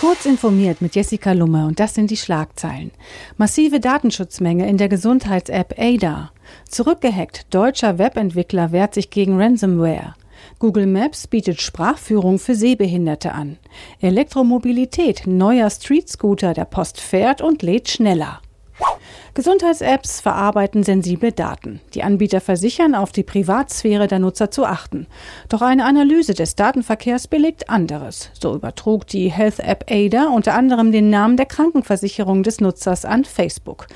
Kurz informiert mit Jessica Lumme und das sind die Schlagzeilen. Massive Datenschutzmenge in der Gesundheits-App ADA. Zurückgehackt, deutscher Webentwickler wehrt sich gegen Ransomware. Google Maps bietet Sprachführung für Sehbehinderte an. Elektromobilität, neuer Street-Scooter der Post fährt und lädt schneller. Gesundheits-Apps verarbeiten sensible Daten. Die Anbieter versichern, auf die Privatsphäre der Nutzer zu achten. Doch eine Analyse des Datenverkehrs belegt anderes. So übertrug die Health-App Ada unter anderem den Namen der Krankenversicherung des Nutzers an Facebook.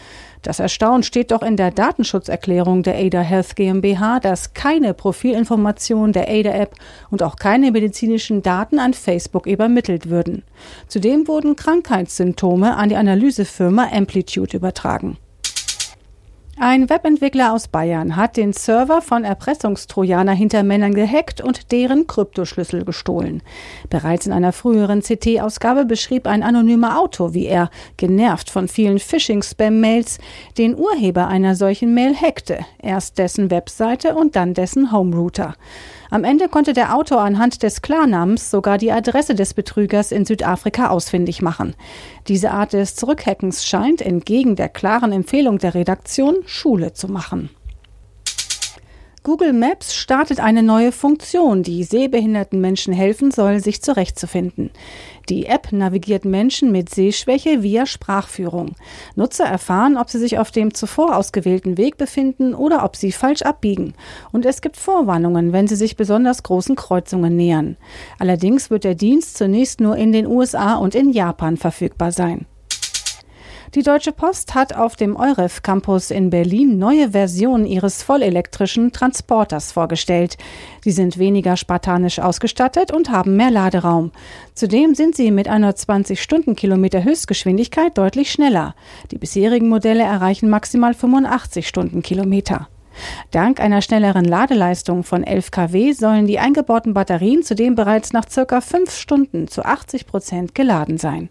Das Erstaunen steht doch in der Datenschutzerklärung der Ada Health GmbH, dass keine Profilinformationen der Ada App und auch keine medizinischen Daten an Facebook übermittelt würden. Zudem wurden Krankheitssymptome an die Analysefirma Amplitude übertragen. Ein Webentwickler aus Bayern hat den Server von Erpressungstrojaner hinter Männern gehackt und deren Kryptoschlüssel gestohlen. Bereits in einer früheren CT-Ausgabe beschrieb ein anonymer Autor, wie er, genervt von vielen Phishing-Spam-Mails, den Urheber einer solchen Mail hackte. Erst dessen Webseite und dann dessen Homerouter. Am Ende konnte der Autor anhand des Klarnamens sogar die Adresse des Betrügers in Südafrika ausfindig machen. Diese Art des Zurückhackens scheint entgegen der klaren Empfehlung der Redaktion Schule zu machen. Google Maps startet eine neue Funktion, die sehbehinderten Menschen helfen soll, sich zurechtzufinden. Die App navigiert Menschen mit Sehschwäche via Sprachführung. Nutzer erfahren, ob sie sich auf dem zuvor ausgewählten Weg befinden oder ob sie falsch abbiegen. Und es gibt Vorwarnungen, wenn sie sich besonders großen Kreuzungen nähern. Allerdings wird der Dienst zunächst nur in den USA und in Japan verfügbar sein. Die Deutsche Post hat auf dem Euref Campus in Berlin neue Versionen ihres vollelektrischen Transporters vorgestellt. Sie sind weniger spartanisch ausgestattet und haben mehr Laderaum. Zudem sind sie mit einer 20 Stundenkilometer Höchstgeschwindigkeit deutlich schneller. Die bisherigen Modelle erreichen maximal 85 Stundenkilometer. Dank einer schnelleren Ladeleistung von 11 kW sollen die eingebauten Batterien zudem bereits nach circa fünf Stunden zu 80 Prozent geladen sein.